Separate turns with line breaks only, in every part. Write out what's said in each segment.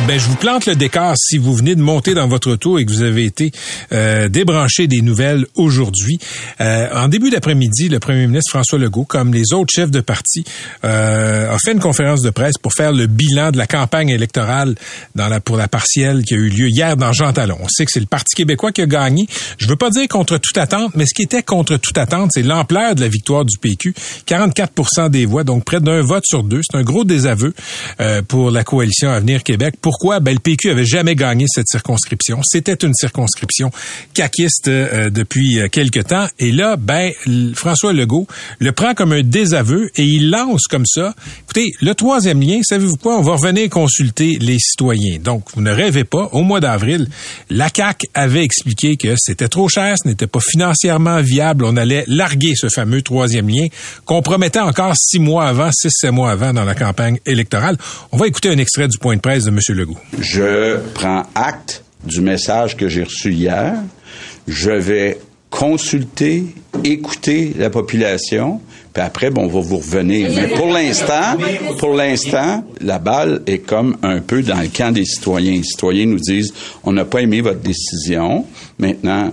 Ben, je vous plante le décor si vous venez de monter dans votre auto et que vous avez été euh, débranché des nouvelles aujourd'hui. Euh, en début d'après-midi, le premier ministre François Legault, comme les autres chefs de parti, euh, a fait une conférence de presse pour faire le bilan de la campagne électorale dans la, pour la partielle qui a eu lieu hier dans Jean Talon. On sait que c'est le Parti québécois qui a gagné. Je veux pas dire contre toute attente, mais ce qui était contre toute attente, c'est l'ampleur de la victoire du PQ. 44% des voix, donc près d'un vote sur deux. C'est un gros désaveu euh, pour la coalition Avenir Québec. Pourquoi? Ben, le PQ avait jamais gagné cette circonscription. C'était une circonscription caquiste euh, depuis euh, quelque temps. Et là, ben, François Legault le prend comme un désaveu et il lance comme ça. Écoutez, le troisième lien, savez-vous quoi? On va revenir consulter les citoyens. Donc, vous ne rêvez pas. Au mois d'avril, la CAQ avait expliqué que c'était trop cher, ce n'était pas financièrement viable. On allait larguer ce fameux troisième lien qu'on promettait encore six mois avant, six, sept mois avant dans la campagne électorale. On va écouter un extrait du point de presse de M. Legault.
Je prends acte du message que j'ai reçu hier. Je vais consulter, écouter la population, puis après, bon, on va vous revenir. Mais pour l'instant, pour l'instant, la balle est comme un peu dans le camp des citoyens. Les citoyens nous disent, on n'a pas aimé votre décision. Maintenant,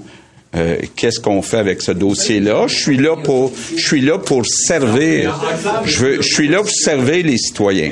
euh, qu'est-ce qu'on fait avec ce dossier-là? Je suis là pour, je suis là pour servir. Je, veux, je suis là pour servir les citoyens.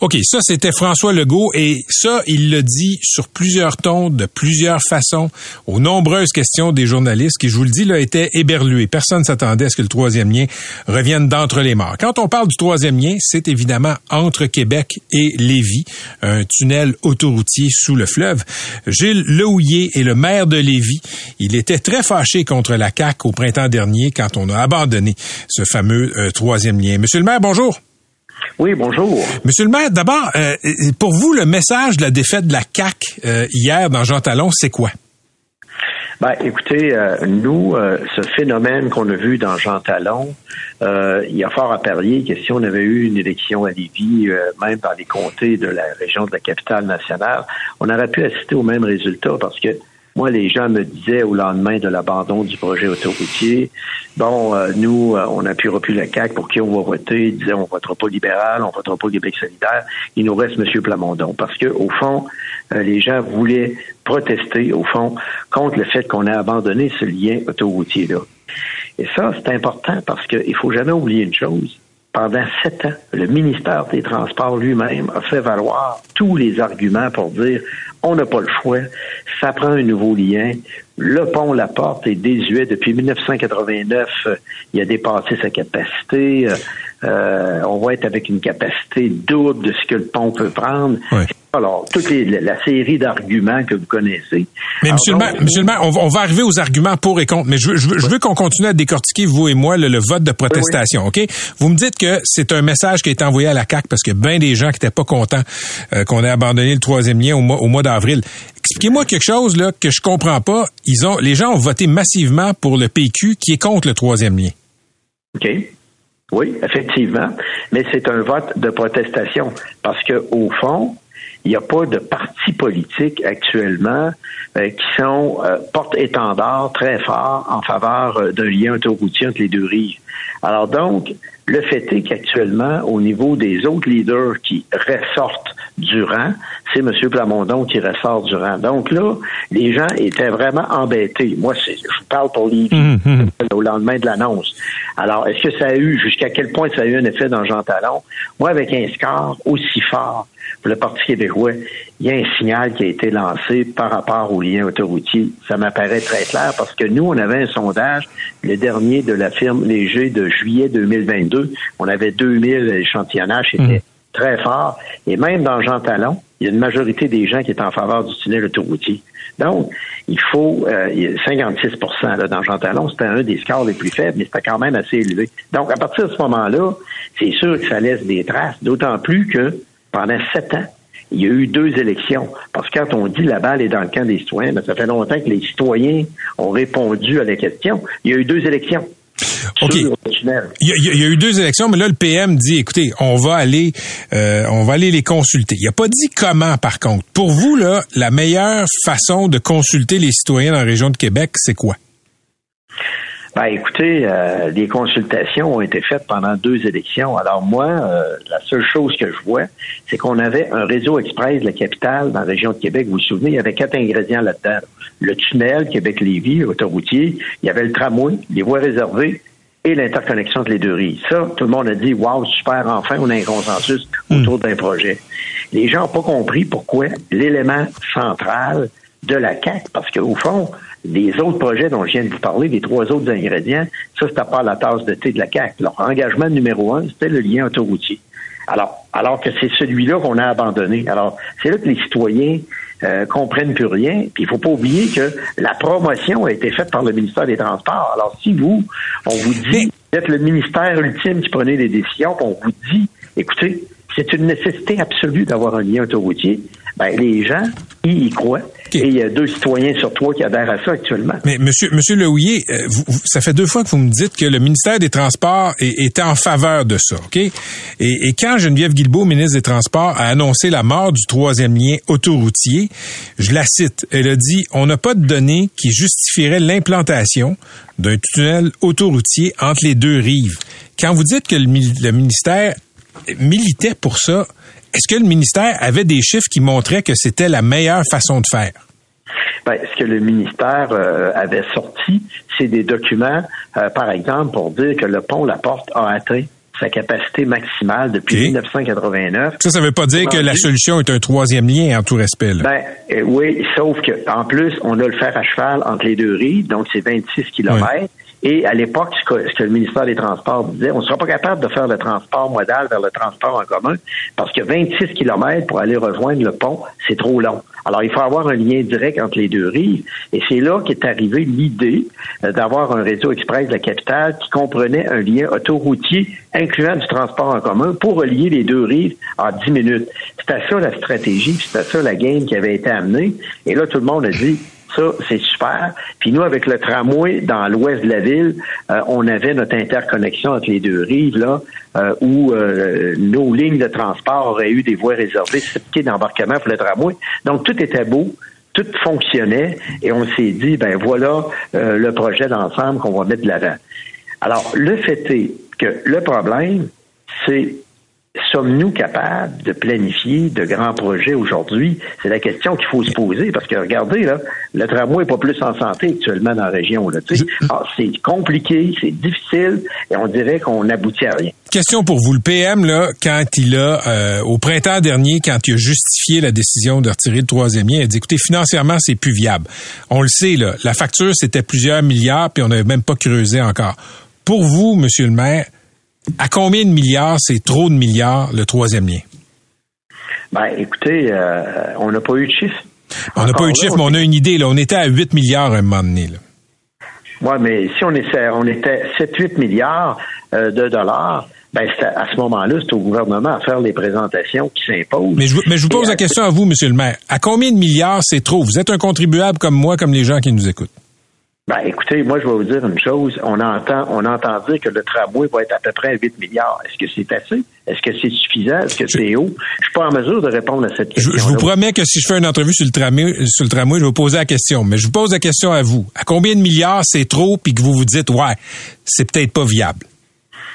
OK, ça c'était François Legault et ça, il le dit sur plusieurs tons, de plusieurs façons, aux nombreuses questions des journalistes qui, je vous le dis, là, étaient éberlués. Personne s'attendait à ce que le troisième lien revienne d'entre les morts. Quand on parle du troisième lien, c'est évidemment entre Québec et Lévis, un tunnel autoroutier sous le fleuve. Gilles Lehouillier est le maire de Lévis. Il était très fâché contre la CAQ au printemps dernier quand on a abandonné ce fameux euh, troisième lien. Monsieur le maire, bonjour.
Oui, bonjour.
Monsieur le maire, d'abord, euh, pour vous, le message de la défaite de la CAC euh, hier dans Jean Talon, c'est quoi?
Ben, écoutez, euh, nous, ce phénomène qu'on a vu dans Jean Talon, il y a fort à parier que si on avait eu une élection à Lévis, même dans les comtés de la région de la capitale nationale, on aurait pu assister au même résultat parce que moi, les gens me disaient au lendemain de l'abandon du projet autoroutier, bon, euh, nous, euh, on appuiera plus la CAQ pour qui on va voter. Ils disaient, on votera pas libéral, on votera pas Québec solidaire. Il nous reste M. Plamondon. Parce que, au fond, euh, les gens voulaient protester, au fond, contre le fait qu'on ait abandonné ce lien autoroutier-là. Et ça, c'est important parce qu'il faut jamais oublier une chose pendant sept ans, le ministère des Transports lui-même a fait valoir tous les arguments pour dire on n'a pas le choix, ça prend un nouveau lien. Le pont La Porte est désuet depuis 1989. Il a dépassé sa capacité. Euh, on va être avec une capacité double de ce que le pont peut prendre. Alors, toute la série d'arguments que vous connaissez.
Mais monsieur, le maire, monsieur le maire, on, va arriver aux arguments pour et contre, mais je veux, qu'on continue à décortiquer, vous et moi, le, vote de protestation, OK? Vous me dites que c'est un message qui a été envoyé à la CAQ parce que bien des gens qui n'étaient pas contents euh, qu'on ait abandonné le troisième lien au mois, au mois d'avril. Expliquez-moi quelque chose là que je comprends pas. Ils ont, les gens ont voté massivement pour le PQ qui est contre le troisième lien.
OK. Oui, effectivement. Mais c'est un vote de protestation parce que, au fond, il n'y a pas de partis politiques actuellement euh, qui sont euh, porte-étendard très fort en faveur euh, d'un lien autoroutier entre les deux rives. Alors donc, le fait est qu'actuellement, au niveau des autres leaders qui ressortent du rang, c'est M. Plamondon qui ressort du rang. Donc là, les gens étaient vraiment embêtés. Moi, je vous parle pour les mmh, mmh. au lendemain de l'annonce. Alors, est-ce que ça a eu, jusqu'à quel point ça a eu un effet dans Jean Talon? Moi, avec un score aussi fort pour le Parti québécois, il y a un signal qui a été lancé par rapport au lien autoroutier. Ça m'apparaît très clair parce que nous, on avait un sondage, le dernier de la firme Léger de juillet 2022. On avait 2000 échantillonnages, c'était mmh. très fort. Et même dans Jean Talon, il y a une majorité des gens qui étaient en faveur du tunnel autoroutier. Donc, il faut euh, 56 là, dans Jean Talon, c'était un des scores les plus faibles, mais c'était quand même assez élevé. Donc, à partir de ce moment-là, c'est sûr que ça laisse des traces, d'autant plus que pendant sept ans, il y a eu deux élections. Parce que quand on dit la balle est dans le camp des citoyens, ben, ça fait longtemps que les citoyens ont répondu à la question. Il y a eu deux élections.
OK. Il y, a, eu deux élections, mais là, le PM dit, écoutez, on va aller, euh, on va aller les consulter. Il a pas dit comment, par contre. Pour vous, là, la meilleure façon de consulter les citoyens dans la région de Québec, c'est quoi?
Ben, écoutez, euh, les consultations ont été faites pendant deux élections. Alors moi, euh, la seule chose que je vois, c'est qu'on avait un réseau express de la capitale dans la région de Québec. Vous vous souvenez, il y avait quatre ingrédients là-dedans. Le tunnel Québec-Lévis, autoroutier, il y avait le tramway, les voies réservées et l'interconnexion de les deux rives. Ça, tout le monde a dit, wow, super, enfin, on a un consensus autour d'un projet. Les gens n'ont pas compris pourquoi l'élément central de la CAC, parce qu'au fond, les autres projets dont je viens de vous parler, les trois autres ingrédients, ça, c'était pas la tasse de thé de la CAC. Leur engagement numéro un, c'était le lien autoroutier. Alors, alors que c'est celui-là qu'on a abandonné. Alors, c'est là que les citoyens euh, comprennent plus rien. Puis il faut pas oublier que la promotion a été faite par le ministère des Transports. Alors, si vous, on vous dit, vous êtes le ministère ultime qui prenait les décisions, on vous dit, écoutez, c'est une nécessité absolue d'avoir un lien autoroutier, ben, les gens, ils y croient. Et il y a deux citoyens sur trois qui adhèrent à ça actuellement.
Mais monsieur, monsieur Lehouillier, euh, ça fait deux fois que vous me dites que le ministère des Transports était en faveur de ça, OK? Et, et, quand Geneviève Guilbeault, ministre des Transports, a annoncé la mort du troisième lien autoroutier, je la cite, elle a dit « On n'a pas de données qui justifieraient l'implantation d'un tunnel autoroutier entre les deux rives. » Quand vous dites que le, le ministère militait pour ça, est-ce que le ministère avait des chiffres qui montraient que c'était la meilleure façon de faire?
Ben, ce que le ministère euh, avait sorti, c'est des documents, euh, par exemple, pour dire que le pont La Porte a atteint sa capacité maximale depuis 1989.
Ça, ça veut pas dire que la solution est un troisième lien en tout respect.
Ben, euh, oui, sauf que en plus, on a le fer à cheval entre les deux rives, donc c'est 26 kilomètres. Et à l'époque, ce que, le ministère des Transports disait, on ne sera pas capable de faire le transport modal vers le transport en commun parce que 26 kilomètres pour aller rejoindre le pont, c'est trop long. Alors, il faut avoir un lien direct entre les deux rives. Et c'est là qu'est arrivée l'idée euh, d'avoir un réseau express de la capitale qui comprenait un lien autoroutier incluant du transport en commun pour relier les deux rives en 10 minutes. C'était ça la stratégie, c'était ça la game qui avait été amenée. Et là, tout le monde a dit, ça, c'est super. Puis nous, avec le tramway dans l'ouest de la ville, euh, on avait notre interconnexion entre les deux rives, là, euh, où euh, nos lignes de transport auraient eu des voies réservées, pieds d'embarquement pour le tramway. Donc, tout était beau. Tout fonctionnait et on s'est dit, ben voilà le projet d'ensemble qu'on va mettre de l'avant. Alors, le fait est que le problème, c'est sommes-nous capables de planifier de grands projets aujourd'hui? C'est la question qu'il faut se poser parce que regardez, là, le tramway n'est pas plus en santé actuellement dans la région. Là, ah, c'est compliqué, c'est difficile et on dirait qu'on n'aboutit à rien.
Question pour vous. Le PM, là, quand il a, euh, au printemps dernier, quand il a justifié la décision de retirer le troisième lien, il a dit, écoutez, financièrement, c'est plus viable. On le sait, là, la facture, c'était plusieurs milliards, puis on n'avait même pas creusé encore. Pour vous, Monsieur le maire, à combien de milliards, c'est trop de milliards, le troisième lien?
Ben, écoutez, euh, on n'a pas eu de chiffre.
On n'a pas eu de chiffre, mais on a une idée. Là. On était à 8 milliards à un moment donné.
Oui, mais si on était, on était 7-8 milliards euh, de dollars, ben à ce moment-là, c'est au gouvernement à faire les présentations qui s'imposent.
Mais je, mais je vous pose la question à vous, Monsieur le maire. À combien de milliards c'est trop? Vous êtes un contribuable comme moi, comme les gens qui nous écoutent.
Ben, écoutez, moi, je vais vous dire une chose. On entend, on entend dire que le tramway va être à peu près à 8 milliards. Est-ce que c'est assez? Est-ce que c'est suffisant? Est-ce que c'est haut? Je suis pas en mesure de répondre à cette question.
Je, vous promets que si je fais une entrevue sur le tramway, sur le tramway, je vais vous poser la question. Mais je vous pose la question à vous. À combien de milliards c'est trop puis que vous vous dites, ouais, c'est peut-être pas viable?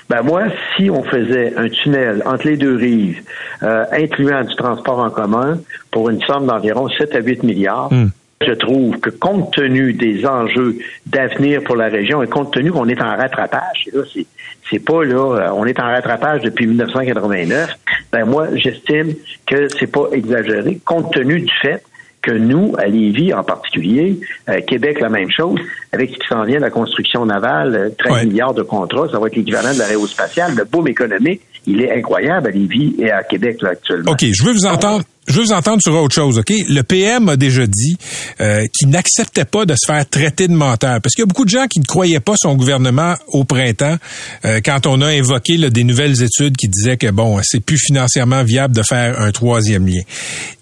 Ben moi, si on faisait un tunnel entre les deux rives, euh, incluant du transport en commun, pour une somme d'environ 7 à 8 milliards, hmm je trouve que compte tenu des enjeux d'avenir pour la région et compte tenu qu'on est en rattrapage, et là, c'est, c'est pas là, euh, on est en rattrapage depuis 1989, ben moi, j'estime que c'est pas exagéré, compte tenu du fait que nous, à Lévis en particulier, euh, Québec, la même chose, avec ce qui s'en vient de la construction navale, 13 euh, milliards de contrats, ça va être l'équivalent de l'aérospatiale, le boom économique, il est incroyable à Lévis et à Québec là, actuellement.
OK, je veux vous entendre. Je veux vous entendre sur autre chose, OK? Le PM a déjà dit euh, qu'il n'acceptait pas de se faire traiter de menteur. Parce qu'il y a beaucoup de gens qui ne croyaient pas son gouvernement au printemps euh, quand on a évoqué des nouvelles études qui disaient que, bon, c'est plus financièrement viable de faire un troisième lien.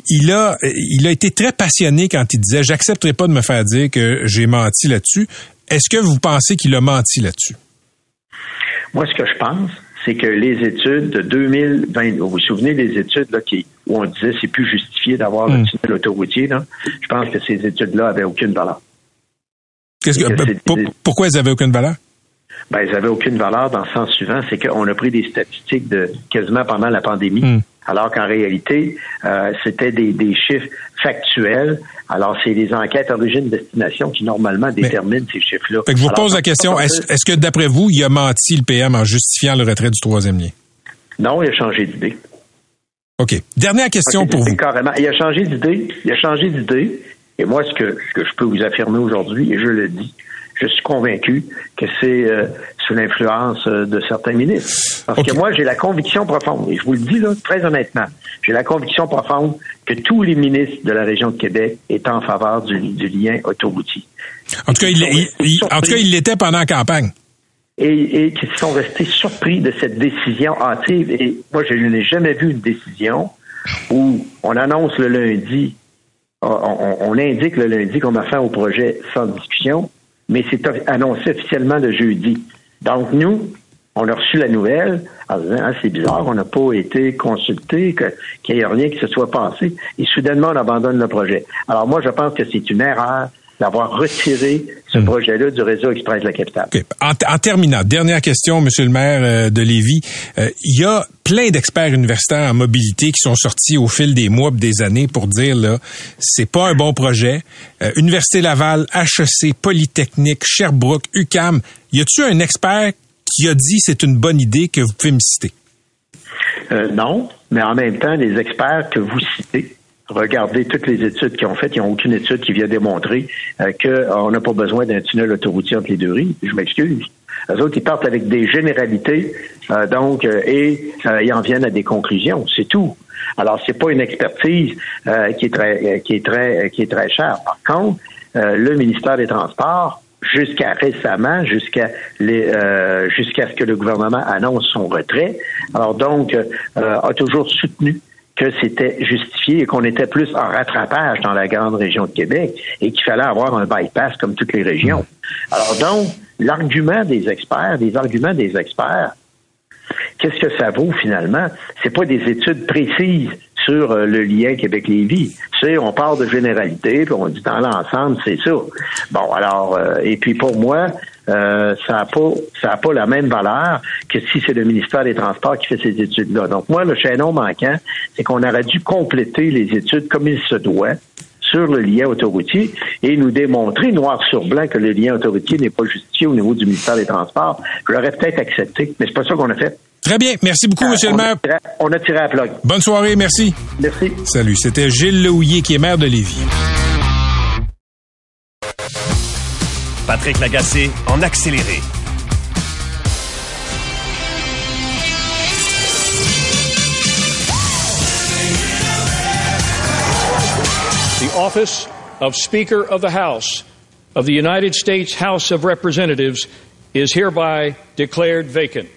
Il a, il a été très passionné quand il disait « J'accepterai pas de me faire dire que j'ai menti là-dessus ». Est-ce que vous pensez qu'il a menti là-dessus?
Moi, ce que je pense, c'est que les études de 2020, vous vous souvenez des études là, qui, où on disait c'est plus justifié d'avoir un hmm. tunnel autoroutier, là? je pense que ces études-là avaient aucune valeur.
Qu'est-ce que, pourquoi elles avaient aucune valeur?
ben, ils n'avaient aucune valeur dans le sens suivant, c'est qu'on a pris des statistiques de quasiment pendant la pandémie.
Hmm.
Alors qu'en réalité, euh, c'était des, des, chiffres factuels. Alors, c'est les enquêtes origine-destination qui normalement déterminent ces chiffres-là.
Fait que je vous pose la question, est-ce est que d'après vous, il a menti le PM en justifiant le retrait du troisième lien?
Non, il a changé d'idée.
OK. Dernière question pour vous.
Carrément. Il a changé d'idée. Il a changé d'idée. Et moi, ce que, ce que je peux vous affirmer aujourd'hui, et je le dis, je suis convaincu que c'est euh, sous l'influence euh, de certains ministres. Parce que moi, j'ai la conviction profonde, et je vous le dis là, très honnêtement, j'ai la conviction profonde que tous les ministres de la région de Québec étaient en faveur du, du lien autoroutier.
En tout cas, il, il, en tout cas, il l'était pendant la campagne.
Et, et qui sont restés surpris de cette décision hâtive. Et moi, je n'ai jamais vu une décision où on annonce le lundi, on, on indique le lundi qu'on va faire au projet sans discussion, mais c'est annoncé officiellement le jeudi. Donc, nous, on a reçu la nouvelle en disant ah, c'est bizarre, on n'a pas été consulté, qu'il n'y ait rien qui se soit passé, et soudainement on abandonne le projet. Alors moi, je pense que c'est une erreur d'avoir retiré ce hmm. projet-là du réseau Express de la capitale.
En, terminant, dernière question, Monsieur le maire euh, de Lévis. Euh, il y a plein d'experts universitaires en mobilité qui sont sortis au fil des mois, des années pour dire là, c'est pas un bon projet. Euh, Université Laval, HEC, Polytechnique, Sherbrooke, UCAM. Y a-tu un expert qui a dit c'est une bonne idée que vous pouvez me citer?
non, mais en même temps, les experts que vous citez Regardez toutes les études qu'ils ont faites. Ils n'ont aucune étude qui vient démontrer euh, qu'on n'a pas besoin d'un tunnel autoroutier entre les deux rives. Je m'excuse. Les autres, ils partent avec des généralités, euh, donc, euh, et ils en viennent à des conclusions. C'est tout. Alors, c'est pas une expertise qui est très, qui est très, qui est très chère. Par contre, le ministère des Transports jusqu'à récemment, jusqu'à les, jusqu'à ce que le gouvernement annonce son retrait. Alors donc, a toujours soutenu que c'était justifié et qu'on était plus en rattrapage dans la grande région de Québec et qu'il fallait avoir un bypass comme toutes les régions. Alors donc, l'argument des experts, des arguments des experts, qu'est-ce que ça vaut finalement? C'est pas des études précises sur euh, le lien Québec-Lévis. Tu sais, on parle de généralité, puis on dit dans l'ensemble, c'est ça. Bon, alors, euh, et puis pour moi, euh, ça n'a pas ça a pas la même valeur que si c'est le ministère des Transports qui fait ces études-là. Donc moi, le chaînon manquant, c'est qu'on aurait dû compléter les études comme il se doit sur le lien autoroutier et nous démontrer noir sur blanc que le lien autoroutier n'est pas justifié au niveau du ministère des Transports. Je l'aurais peut-être accepté, mais c'est pas ça qu'on a fait.
Très bien. Merci beaucoup, Monsieur le maire.
on a tiré à plug.
Bonne soirée. Merci.
Merci.
Salut. C'était Gilles Lehouillier, qui est maire de Lévis.
Patrick Lagacé en accéléré.
The office of Speaker of the House of the United States House of Representatives is hereby declared vacant.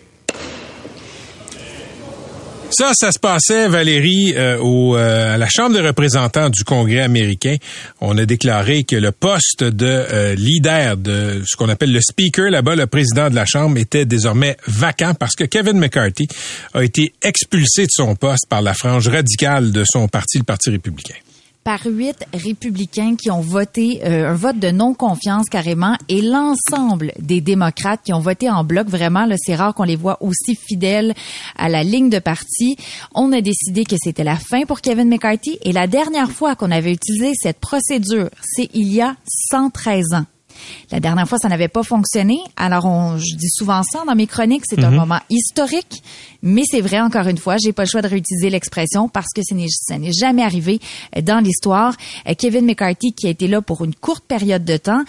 Ça, ça se passait, Valérie, euh, au, euh, à la Chambre des représentants du Congrès américain. On a déclaré que le poste de euh, leader de ce qu'on appelle le speaker là-bas, le président de la Chambre, était désormais vacant parce que Kevin McCarthy a été expulsé de son poste par la frange radicale de son parti, le Parti républicain
par huit républicains qui ont voté euh, un vote de non-confiance carrément et l'ensemble des démocrates qui ont voté en bloc. Vraiment, c'est rare qu'on les voit aussi fidèles à la ligne de parti. On a décidé que c'était la fin pour Kevin McCarthy et la dernière fois qu'on avait utilisé cette procédure, c'est il y a 113 ans. La dernière fois, ça n'avait pas fonctionné. Alors, on, je dis souvent ça dans mes chroniques, c'est un mhm. moment historique, mais c'est vrai, encore une fois, j'ai pas le choix de réutiliser l'expression parce que ça n'est jamais arrivé dans l'histoire. Euh, Kevin McCarthy, qui a été là pour une courte période de temps,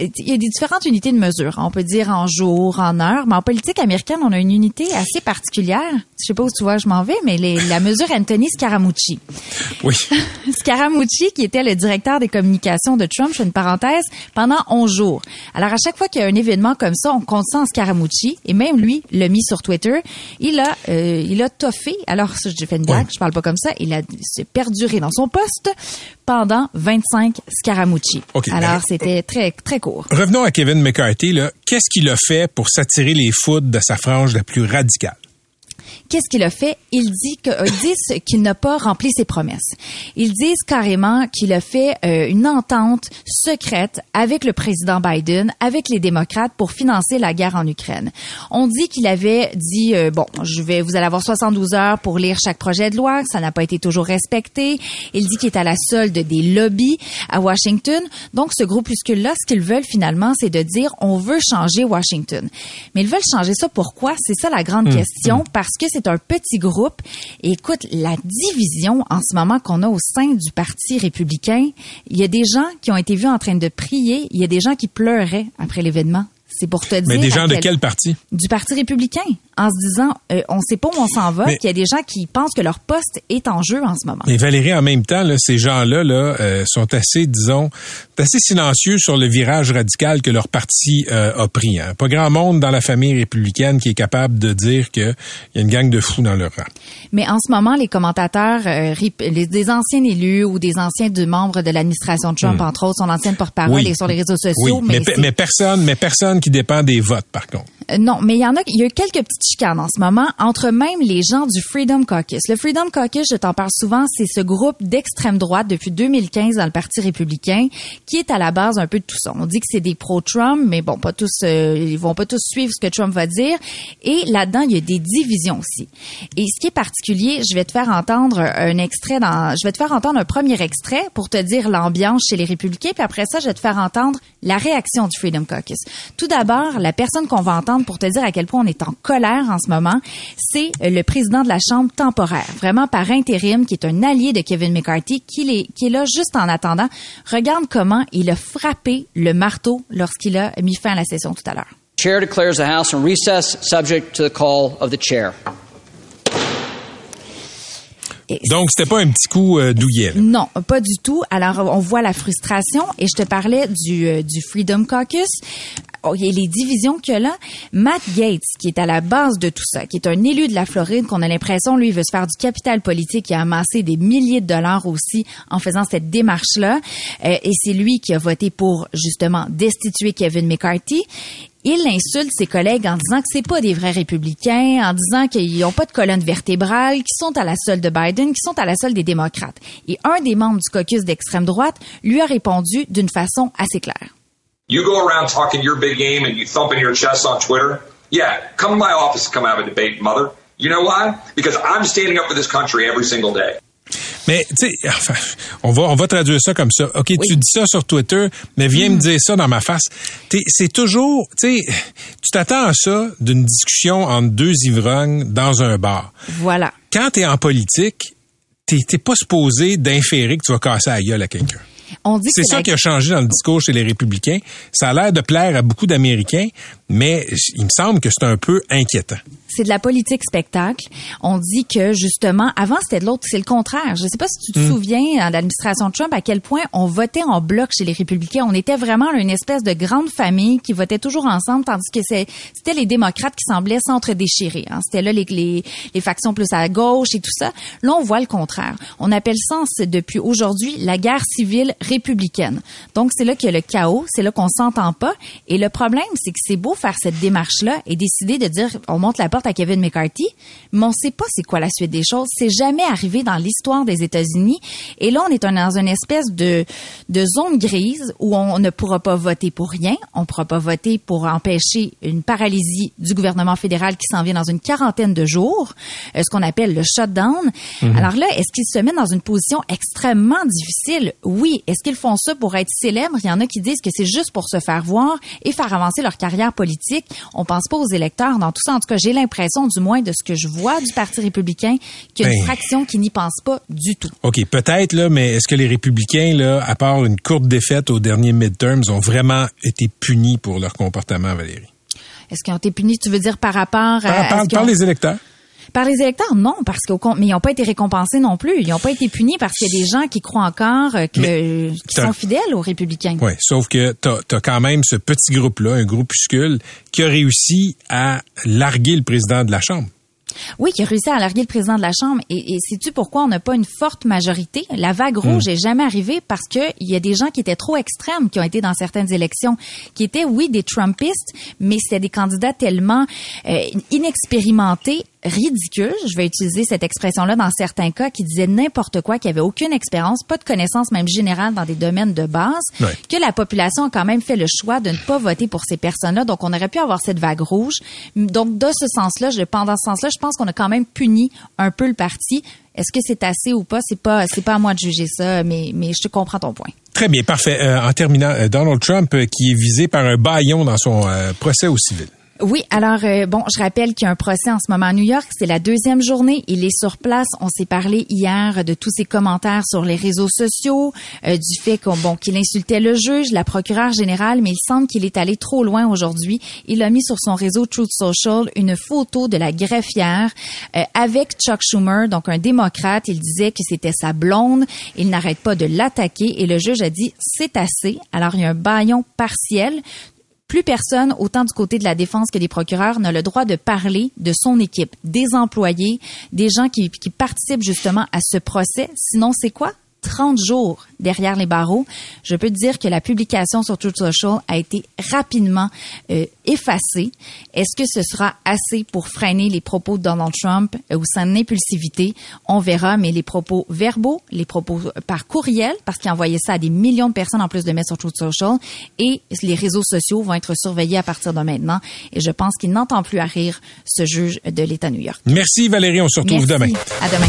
euh, il y a des différentes unités de mesure. On peut dire en jours, en heures, mais en politique américaine, on a une unité assez particulière. Je sais pas où tu vois, je m'en vais, mais la mesure Anthony Scaramucci.
Oui.
Scaramucci, qui était le directeur des communications de Trump, je fais une parenthèse, pendant 11 jours. Alors, à chaque fois qu'il y a un événement comme ça, on compte ça en Scaramucci, et même lui l'a mis sur Twitter. Il a, euh, il a toffé, alors je fais une blague, je parle pas comme ça, il a s'est perduré dans son poste pendant 25 Scaramucci. Alors, c'était très, très court.
Revenons à Kevin McCarthy, là. Qu'est-ce qu'il a fait pour s'attirer les foudres de sa frange la plus radicale?
Qu'est-ce qu'il a fait? Il dit que, ils disent qu'il n'a pas rempli ses promesses. Ils disent carrément qu'il a fait euh, une entente secrète avec le président Biden, avec les démocrates pour financer la guerre en Ukraine. On dit qu'il avait dit, euh, bon, je vais, vous allez avoir 72 heures pour lire chaque projet de loi, ça n'a pas été toujours respecté. Il dit qu'il est à la solde des lobbies à Washington. Donc, ce groupuscule-là, ce qu'ils veulent finalement, c'est de dire, on veut changer Washington. Mais ils veulent changer ça pourquoi? C'est ça la grande question, parce que c'est un petit groupe. Et écoute, la division en ce moment qu'on a au sein du Parti républicain, il y a des gens qui ont été vus en train de prier, il y a des gens qui pleuraient après l'événement. C'est pour te dire.
Mais des gens de
quel
parti?
Du Parti républicain, en se disant, euh, on sait pas où on s'en va,
Mais-
puis il y a des gens qui pensent que leur poste est en jeu en ce moment.
Et Valérie, en même temps, là, ces gens-là là, euh, sont assez, disons, assez silencieux sur le virage radical que leur parti euh, a pris. Hein. Pas grand monde dans la famille républicaine qui est capable de dire qu'il y a une gang de fous dans leur rang.
Mais en ce moment, les commentateurs, euh, les, des anciens élus ou des anciens membres de l'administration Trump, entre autres, son ancienne porte-parole
Hmm. Oui.
et sur les réseaux
Oui,
sociaux.
mais,
mais
mais personne, mais personne qui dépend des votes, par contre.
Euh, non, mais il y en a, il y a quelques petites chicanes en ce moment entre même les gens du Freedom Caucus. Le Freedom Caucus, je t'en parle souvent, c'est ce groupe d'extrême droite depuis 2015 dans le Parti républicain qui est à la base un peu de tout ça. On dit que c'est des pro-Trump, mais bon, pas tous, euh, ils vont pas tous suivre ce que Trump va dire. Et là-dedans, il y a des divisions aussi. Et ce qui est particulier, je vais te faire entendre un extrait dans, je vais te faire entendre un premier extrait pour te dire l'ambiance chez les républicains, puis après ça, je vais te faire entendre la réaction du Freedom Caucus. Tout d'abord, la personne qu'on va entendre pour te dire à quel point on est en colère en ce moment, c'est le président de la Chambre temporaire, vraiment par intérim, qui est un allié de Kevin McCarthy, qui est, qui est là juste en attendant. Regarde comment il a frappé le marteau lorsqu'il a mis fin à la session tout à l'heure.
Chair declares the House in recess, subject to the call of the chair.
Donc, c'était pas un petit coup euh, douillet. là.
Non, pas du tout. Alors, on voit la frustration et je te parlais du, euh, du Freedom Caucus. Oh, il y a les divisions qu'il a là. Matt Gates, qui est à la base de tout ça, qui est un élu de la Floride, qu'on a l'impression, lui, il veut se faire du capital politique et a amassé des milliers de dollars aussi en faisant cette démarche-là. Euh, et c'est lui qui a voté pour, justement, destituer Kevin McCarthy. Il insulte ses collègues en disant que c'est pas des vrais républicains, en disant qu'ils n'ont pas de colonne vertébrale, qu'ils sont à la solde de Biden, qu'ils sont à la solde des démocrates. Et un des membres du caucus d'extrême droite lui a répondu d'une façon assez claire.
You go around talking your big game and you thumping your chest on Twitter? Yeah, come to my office and come have a debate, mother. You know why? Because I'm standing up for this country every single day.
Mais tu sais, enfin, on va on va traduire ça comme ça. Ok, tu dis ça sur Twitter, mais viens me dire ça dans ma face. T'es- C'est toujours, tu sais, tu t'attends à ça d'une discussion entre deux ivrognes dans un bar.
Voilà.
Quand t'es en politique, t'es t'es pas supposé d'inférer que tu vas casser la gueule à quelqu'un.
On dit
C'est ça
la-
qui a changé dans le discours chez les républicains. Ça a l'air de plaire à beaucoup d'Américains, mais il me semble que c'est un peu inquiétant.
c'est de la politique spectacle. On dit que justement, avant c'était de l'autre, c'est le contraire. Je sais pas si tu te
Hmm.
souviens à l'administration Trump à quel point on votait en bloc chez les républicains. On était vraiment une espèce de grande famille qui votait toujours ensemble, tandis que c'était les démocrates qui semblaient s'entre-déchirer. hein. C'était là les, les, les factions plus à gauche et tout ça. Là, on voit le contraire. On appelle ça depuis aujourd'hui la guerre civile républicaine. Donc c'est là qu'il y a le chaos, c'est là qu'on s'entend pas. Et le problème, c'est que c'est beau faire cette démarche-là et décider de dire on monte la porte à Kevin McCarthy, mais on sait pas c'est quoi la suite des choses. C'est jamais arrivé dans l'histoire des États-Unis. Et là, on est dans une espèce de, de zone grise où on ne pourra pas voter pour rien. On ne pourra pas voter pour empêcher une paralysie du gouvernement fédéral qui s'en vient dans une quarantaine de jours, euh, ce qu'on appelle le shutdown. Alors là, est-ce qu'ils se mettent dans une position extrêmement difficile? Oui. Est-ce qu'ils font ça pour être célèbres? Il y en a qui disent que c'est juste pour se faire voir et faire avancer leur carrière politique. On pense pas aux électeurs dans tout ça. En tout cas, j'ai l'impression, du moins, de ce que je vois du Parti républicain, qu'il y a une
Ben.
fraction qui n'y pense pas du tout.
OK, peut-être, là, mais est-ce que les républicains, là, à part une courte défaite aux derniers midterms, ont vraiment été punis pour leur comportement, Valérie?
Est-ce qu'ils ont été punis, tu veux dire, par rapport à...
Par, par- par les électeurs?
Par les électeurs, non, parce qu'au compte, mais ils n'ont pas été récompensés non plus. Ils n'ont pas été punis parce qu'il y a des gens qui croient encore euh, que,
Mais
qui sont fidèles aux républicains.
Oui, sauf que t'as as quand même ce petit groupe-là, un groupuscule, qui a réussi à larguer le président de la Chambre.
Oui, qui a réussi à larguer le président de la Chambre. Et, et sais-tu pourquoi on n'a pas une forte majorité? La vague rouge
Hmm.
n'est jamais arrivée parce que il y a des gens qui étaient trop extrêmes qui ont été dans certaines élections, qui étaient, oui, des Trumpistes, mais c'était des candidats tellement euh, inexpérimentés. Ridicule, je vais utiliser cette expression-là dans certains cas, qui disaient n'importe quoi, qui avait aucune expérience, pas de connaissance même générale dans des domaines de base, que la population a quand même fait le choix de ne pas voter pour ces personnes-là. Donc, on aurait pu avoir cette vague rouge. Donc, de ce sens-là, je, pendant ce sens-là, je pense qu'on a quand même puni un peu le parti. Est-ce que c'est assez ou pas? C'est pas, c'est pas à moi de juger ça, mais, mais je comprends ton point.
Très bien, parfait. Euh, en terminant, euh, Donald Trump euh, qui est visé par un baillon dans son procès au civil.
Oui, alors euh, bon, je rappelle qu'il y a un procès en ce moment à New York. C'est la deuxième journée. Il est sur place. On s'est parlé hier de tous ses commentaires sur les réseaux sociaux, euh, du fait qu'on bon qu'il insultait le juge, la procureure générale, mais il semble qu'il est allé trop loin aujourd'hui. Il a mis sur son réseau Truth Social une photo de la greffière euh, avec Chuck Schumer, donc un démocrate. Il disait que c'était sa blonde. Il n'arrête pas de l'attaquer et le juge a dit c'est assez. Alors il y a un baillon partiel plus personne, autant du côté de la défense que des procureurs, n'a le droit de parler de son équipe, des employés, des gens qui, qui participent justement à ce procès. Sinon, c'est quoi? 30 jours derrière les barreaux, je peux te dire que la publication sur Truth Social a été rapidement euh, effacée. Est-ce que ce sera assez pour freiner les propos de Donald Trump euh, ou son impulsivité? On verra, mais les propos verbaux, les propos par courriel, parce qu'il envoyait ça à des millions de personnes en plus de mettre sur Truth Social, et les réseaux sociaux vont être surveillés à partir de maintenant. Et je pense qu'il n'entend plus à rire ce juge de l'État New York.
Merci Valérie, on se retrouve demain.
À demain.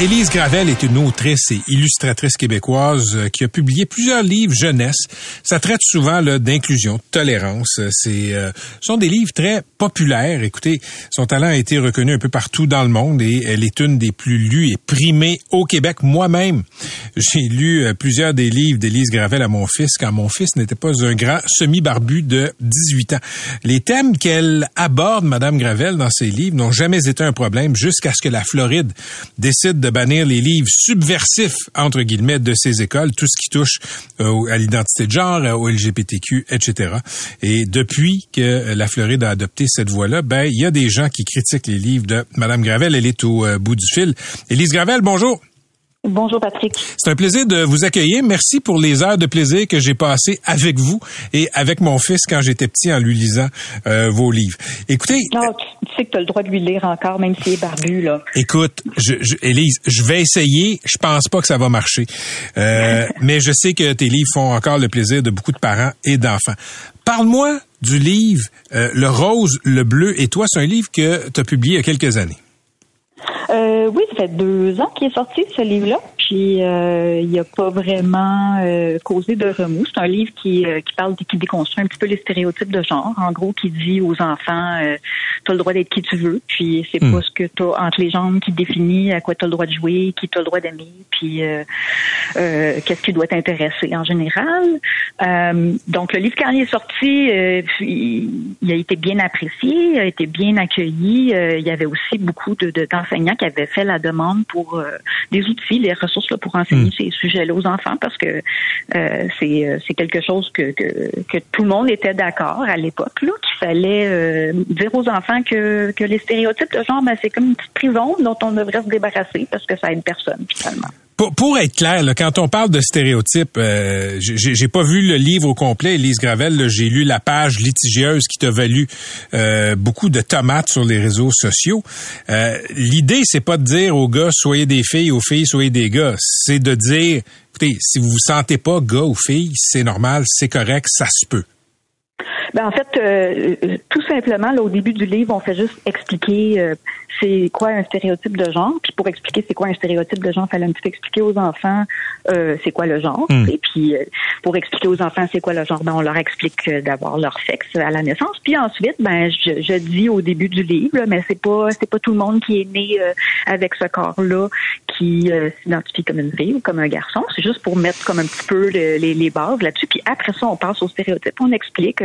Élise Gravel est une autrice et illustratrice québécoise euh, qui a publié plusieurs livres jeunesse. Ça traite souvent d'inclusion, de tolérance. C'est euh, sont des livres très populaires. Écoutez, son talent a été reconnu un peu partout dans le monde et elle est une des plus lues et primées au Québec. Moi-même, j'ai lu euh, plusieurs des livres d'Élise Gravel à mon fils quand mon fils n'était pas un grand semi-barbu de 18 ans. Les thèmes qu'elle aborde, Madame Gravel, dans ses livres n'ont jamais été un problème jusqu'à ce que la Floride décide de bannir les livres subversifs, entre guillemets, de ces écoles, tout ce qui touche euh, à l'identité de genre, euh, au LGBTQ, etc. Et depuis que la Floride a adopté cette voie-là, ben, il y a des gens qui critiquent les livres de Madame Gravel. Elle est au euh, bout du fil. Élise Gravel, bonjour.
Bonjour Patrick.
C'est un plaisir de vous accueillir. Merci pour les heures de plaisir que j'ai passées avec vous et avec mon fils quand j'étais petit en lui lisant euh, vos livres. Écoutez,
non, tu sais que tu as le droit de lui lire encore même s'il est barbu là.
Écoute, je, je, Élise, je vais essayer. Je pense pas que ça va marcher, euh, mais je sais que tes livres font encore le plaisir de beaucoup de parents et d'enfants. Parle-moi du livre euh, Le rose, le bleu et toi. C'est un livre que tu as publié il y a quelques années.
Euh, oui, ça fait deux ans qu'il est sorti ce livre-là. Puis euh, il n'a pas vraiment euh, causé de remous. C'est un livre qui, euh, qui parle, qui déconstruit un petit peu les stéréotypes de genre. En gros, qui dit aux enfants, euh, tu as le droit d'être qui tu veux. Puis c'est hmm. pas ce que tu as entre les jambes qui définit à quoi tu as le droit de jouer, qui tu as le droit d'aimer, puis qu'est-ce qui doit t'intéresser en général. donc le livre quand il est sorti, il, a été bien apprécié, il a été bien accueilli. il y avait aussi beaucoup de, d'enseignants qui avaient fait la demande pour des outils, les ressources pour enseigner hmm. ces sujets-là aux enfants parce que euh, euh, c'est quelque chose que, que, tout le monde était d'accord à l'époque, là, qu'il fallait euh, dire aux enfants que, que les stéréotypes de genre, ben, c'est comme une petite prison dont on devrait se débarrasser parce que ça aide personne, finalement.
Pour, être clair, quand on parle de stéréotypes, euh, j'ai pas vu le livre au complet, Elise Gravel. J'ai lu la page litigieuse qui t'a valu euh, beaucoup de tomates sur les réseaux sociaux. Euh, L'idée, c'est pas de dire aux gars soyez des filles, aux filles soyez des gars. C'est de dire, écoutez, si vous vous sentez pas gars ou fille, c'est normal, c'est correct, ça se peut.
Ben en fait, euh, tout simplement, là, au début du livre, on fait juste expliquer euh, c'est quoi un stéréotype de genre. Puis pour expliquer c'est quoi un stéréotype de genre, il fallait un petit peu expliquer aux enfants euh, c'est quoi le genre. Et hmm. puis pour expliquer aux enfants c'est quoi le genre, ben on leur explique d'avoir leur sexe à la naissance. Puis ensuite, ben je, je dis au début du livre, mais c'est pas c'est pas tout le monde qui est né avec ce corps-là qui s'identifie comme une fille ou comme un garçon. C'est juste pour mettre comme un petit peu les, les bases là-dessus. Puis après ça, on passe aux stéréotypes. On explique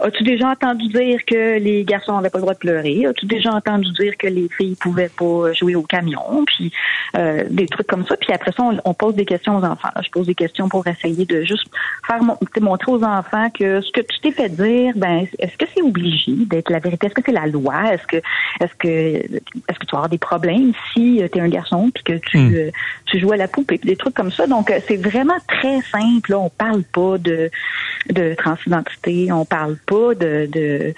As-tu déjà entendu dire que les garçons n'avaient pas le droit de pleurer? As-tu déjà entendu dire que les filles pouvaient pas jouer au camion? Puis euh, des trucs comme ça. Puis après ça, on, pose des questions aux enfants. Je pose des questions pour essayer de juste faire montrer aux enfants que ce que tu t'es fait dire, ben est-ce que c'est obligé d'être la vérité? Est-ce que c'est la loi? Est-ce que est-ce que est-ce que tu vas avoir des problèmes si euh, tu es un garçon puis que tu,
Hmm.
euh, tu joues à la poupée, des trucs comme ça. Donc, euh, c'est vraiment très simple. Là. On parle pas de, de transidentité, on parle pas de, de,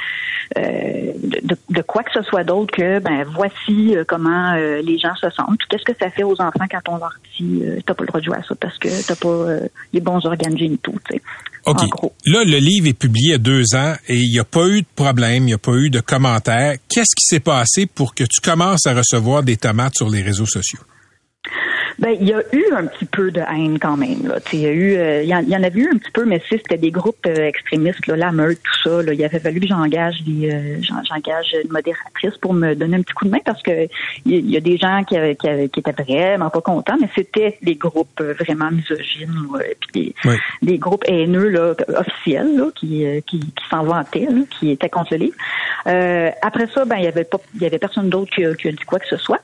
euh, de, de quoi que ce soit d'autre que, ben, voici euh, comment euh, les gens se sentent. Qu'est-ce que ça fait aux enfants quand on leur dit, euh, t'as pas le droit de jouer à ça parce que t'as pas euh, les bons organes génitaux, tu sais.
OK.
En gros.
Là, le livre est publié il y a deux ans et il n'y a pas eu de problème, il n'y a pas eu de commentaires. Qu'est-ce qui s'est passé pour que tu commences à recevoir des tomates sur les réseaux sociaux?
Ben, il y a eu un petit peu de haine quand même. Là. Il y a eu, euh, il y, en, avait eu un petit peu, mais si c'était des groupes euh, extrémistes, là, la meute, tout ça. Là, il avait fallu que j'engage des, euh, j'en- j'engage une modératrice pour me donner un petit coup de main parce que il y, a des gens qui, étaient vraiment pas contents, mais c'était des groupes vraiment misogynes, puis des,
Oui.
des groupes haineux là, officiels là, qui, qui, qui s'en vantaient, là, qui étaient contre le livre. Euh, après ça, ben il y avait pas, il y avait personne d'autre qui a dit quoi que ce soit.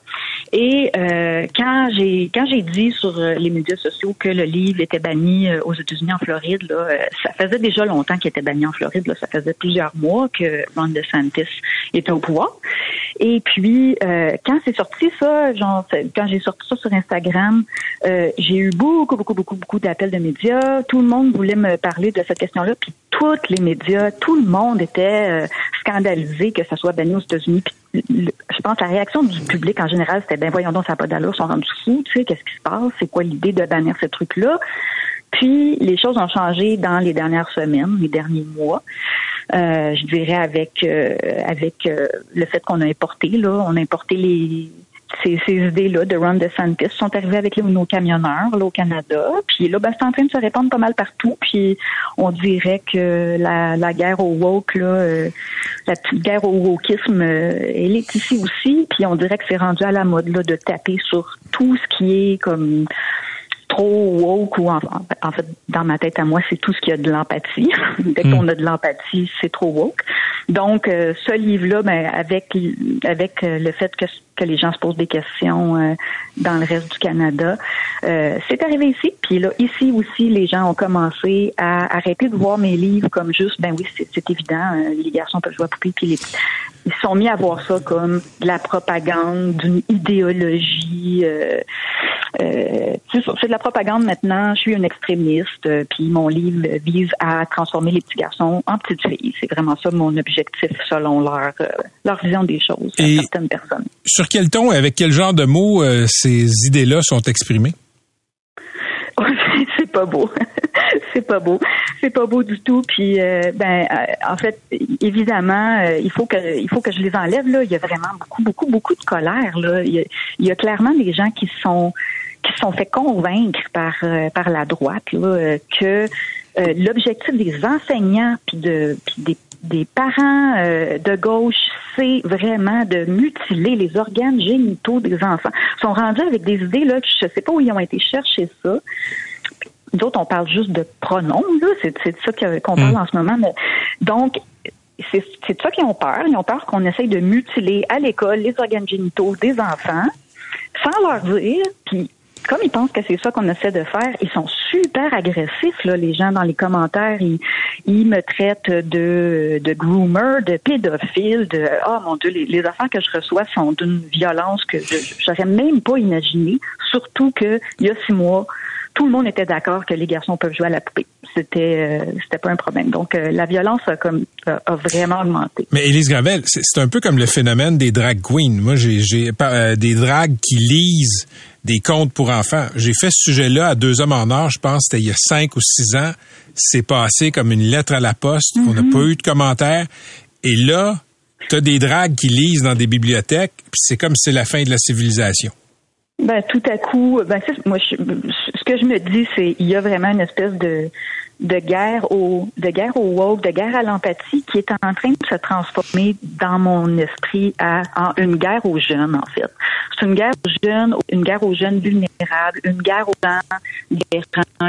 Et euh, quand j'ai quand j'ai dit sur euh, les médias sociaux que le livre était banni euh, aux États-Unis en Floride, là, euh, ça faisait déjà longtemps qu'il était banni en Floride. Là, ça faisait plusieurs mois que Ron DeSantis était au pouvoir. Et puis euh, quand c'est sorti ça, genre quand j'ai sorti ça sur Instagram, euh, j'ai eu beaucoup beaucoup beaucoup beaucoup d'appels de médias. Tout le monde voulait me parler de cette question-là. Puis tous les médias, tout le monde était scandalisé que ça soit banni aux États-Unis. Je pense que la réaction du public en général, c'était ben voyons donc, ça n'a pas d'allure, ils sont rendus fous, tu sais, qu'est-ce qui se passe, c'est quoi l'idée de bannir ce truc-là? Puis les choses ont changé dans les dernières semaines, les derniers mois. Euh, je dirais avec euh, avec euh, le fait qu'on a importé là, on a importé les ces, ces idées-là de Ron DeSantis sont arrivées avec les- nos camionneurs là, au Canada. Puis là, ben, c'est en train de se répandre pas mal partout. Puis on dirait que la, la guerre au woke, là, euh, la petite guerre au wokisme, euh, elle est ici aussi. Puis on dirait que c'est rendu à la mode là, de taper sur tout ce qui est comme trop woke ou en, en fait dans ma tête à moi c'est tout ce qui a de l'empathie dès qu'on a de l'empathie c'est trop woke donc euh, ce livre là ben avec avec euh, le fait que que les gens se posent des questions euh, dans le reste du Canada euh, c'est arrivé ici puis là ici aussi les gens ont commencé à arrêter de voir mes livres comme juste ben oui c'est c'est évident euh, les garçons peuvent jouer à poupée puis les ils sont mis à voir ça comme de la propagande d'une idéologie euh, euh, c'est de la propagande maintenant. Je suis une extrémiste, euh, puis mon livre vise à transformer les petits garçons en petites filles. C'est vraiment ça mon objectif selon leur euh, leur vision des choses. à
Et-
certaines personnes.
Sur quel ton et avec quel genre de mots euh, ces idées-là sont exprimées?
c'est pas beau. c'est pas beau. C'est pas beau du tout. Puis euh, ben euh, en fait, évidemment, euh, il faut que il faut que je les enlève là. Il y a vraiment beaucoup, beaucoup, beaucoup de colère là. Il y a, clairement des gens qui sont qui sont fait convaincre par par la droite que l'objectif des enseignants puis de puis des des parents euh, de gauche, c'est vraiment de mutiler les organes génitaux des enfants. Ils sont rendus avec des idées là que je sais pas où ils ont été chercher ça. D'autres, on parle juste de pronoms, là. C'est, de ça qu'on parle en ce moment. Mais, donc, c'est, c'est de ça qu'ils ont peur. Ils ont peur qu'on essaye de mutiler à l'école les organes génitaux des enfants sans leur dire. Puis, comme ils pensent que c'est ça qu'on essaie de faire, ils sont super agressifs, là, les gens dans les commentaires. Ils, ils me traitent de, de groomer, de pédophile, de oh mon Dieu, les, les affaires que je reçois sont d'une violence que je j'aurais même pas imaginé. Surtout que il y a six mois, tout le monde était d'accord que les garçons peuvent jouer à la poupée. C'était euh, c'était pas un problème. Donc euh, la violence a comme a, a vraiment augmenté.
Mais Élise Gravel, c'est un peu comme le phénomène des drag queens. Moi, j'ai euh, des drags qui lisent des contes pour enfants. J'ai fait ce sujet-là à deux hommes en or, je pense, c'était il y a cinq ou six ans. C'est passé comme une lettre à la poste. On n'a pas eu de commentaires. Et là, t'as des drags qui lisent dans des bibliothèques, puis c'est comme si c'est la fin de la civilisation.
Ben tout à coup, ben moi je- ce que je me dis c'est il y a vraiment une espèce de de guerre au de guerre au woke, de guerre à l'empathie qui est en train de se transformer dans mon esprit à, en une guerre aux jeunes en fait. C'est une guerre aux jeunes, une guerre aux jeunes vulnérables, une guerre aux gens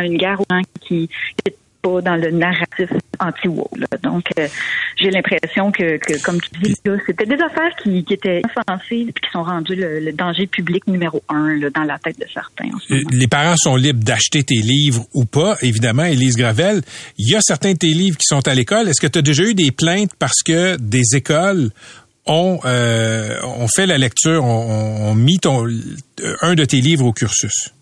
une guerre aux gens qui qui dans le narratif anti-woke. Donc, euh, j'ai l'impression que, comme tu dis, c'était des affaires qui, étaient offensives et qui sont rendues le, danger public numéro un dans la tête de certains.
Les parents sont libres d'acheter tes livres ou pas, évidemment, Élise Gravel. Il y a certains de tes livres qui sont à l'école. Est-ce que tu as déjà eu des plaintes parce que des écoles ont, euh, ont fait la lecture, ont, mis ton, un de tes livres au cursus?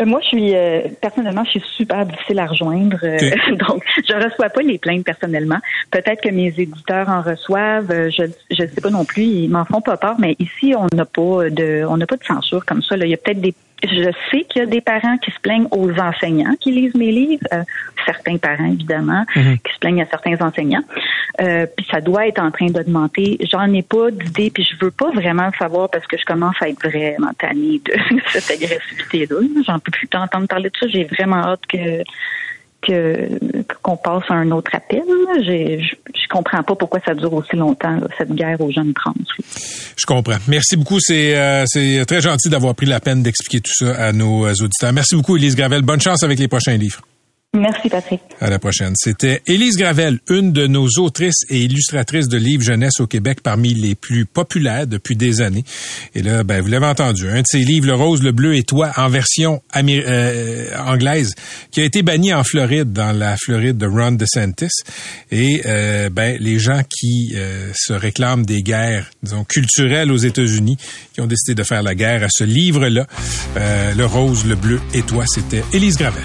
Euh, moi, je suis euh, personnellement, je suis super difficile à rejoindre, euh, donc je reçois pas les plaintes personnellement. Peut-être que mes éditeurs en reçoivent, je je sais pas non plus, ils m'en font pas peur, mais ici on n'a pas de on n'a pas de censure comme ça. Là. Il y a peut-être des je sais qu'il y a des parents qui se plaignent aux enseignants qui lisent mes livres, certains parents évidemment, mhm. qui se plaignent à certains enseignants. Euh, puis ça doit être en train d'augmenter. J'en ai pas d'idée, puis je veux pas vraiment le savoir parce que je commence à être vraiment tannée de cette agressivité-là. J'en peux plus t'entendre parler de ça. J'ai vraiment hâte que qu'on passe à un autre appel. Je, je comprends pas pourquoi ça dure aussi longtemps, cette guerre aux jeunes trans.
Je comprends. Merci beaucoup. C'est euh, c'est très gentil d'avoir pris la peine d'expliquer tout ça à nos auditeurs. Merci beaucoup, Elise Gravel. Bonne chance avec les prochains livres.
Merci, Patrick.
À la prochaine. C'était Élise Gravel, une de nos autrices et illustratrices de livres jeunesse au Québec parmi les plus populaires depuis des années. Et là, ben, vous l'avez entendu, un de ses livres, Le Rose, le Bleu et Toi, en version euh, anglaise, qui a été banni en Floride, dans la Floride de Ron DeSantis. Et euh, ben, les gens qui euh, se réclament des guerres, disons, culturelles aux États-Unis, qui ont décidé de faire la guerre à ce livre-là, Le Rose, le Bleu et Toi, c'était Élise Gravel.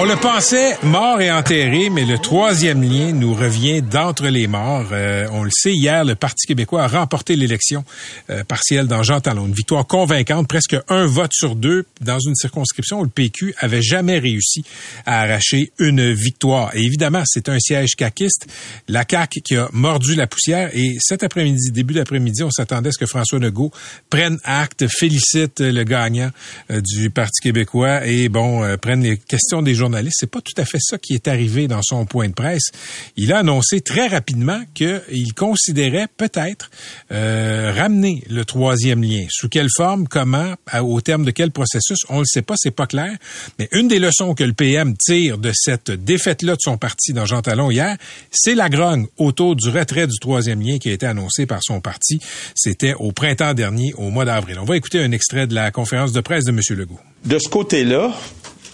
On le pensait mort et enterré, mais le troisième lien nous revient d'entre les morts. Euh, on le sait, hier, le Parti québécois a remporté l'élection euh, partielle dans Jean Talon. Une victoire convaincante, presque un vote sur deux dans une circonscription où le PQ avait jamais réussi à arracher une victoire. Et évidemment, c'est un siège caquiste, la CAQ qui a mordu la poussière. Et cet après-midi, début d'après-midi, on s'attendait à ce que François Legault prenne acte, félicite le gagnant euh, du Parti québécois et, bon, prenne les questions des journalistes c'est pas tout à fait ça qui est arrivé dans son point de presse. Il a annoncé très rapidement qu'il considérait peut-être euh, ramener le troisième lien. Sous quelle forme, comment, au terme de quel processus, on le sait pas, c'est pas clair. Mais une des leçons que le PM tire de cette défaite-là de son parti dans Jean Talon hier, c'est la grogne autour du retrait du troisième lien qui a été annoncé par son parti. C'était au printemps dernier, au mois d'avril. On va écouter un extrait de la conférence de presse de M. Legault.
De ce côté-là,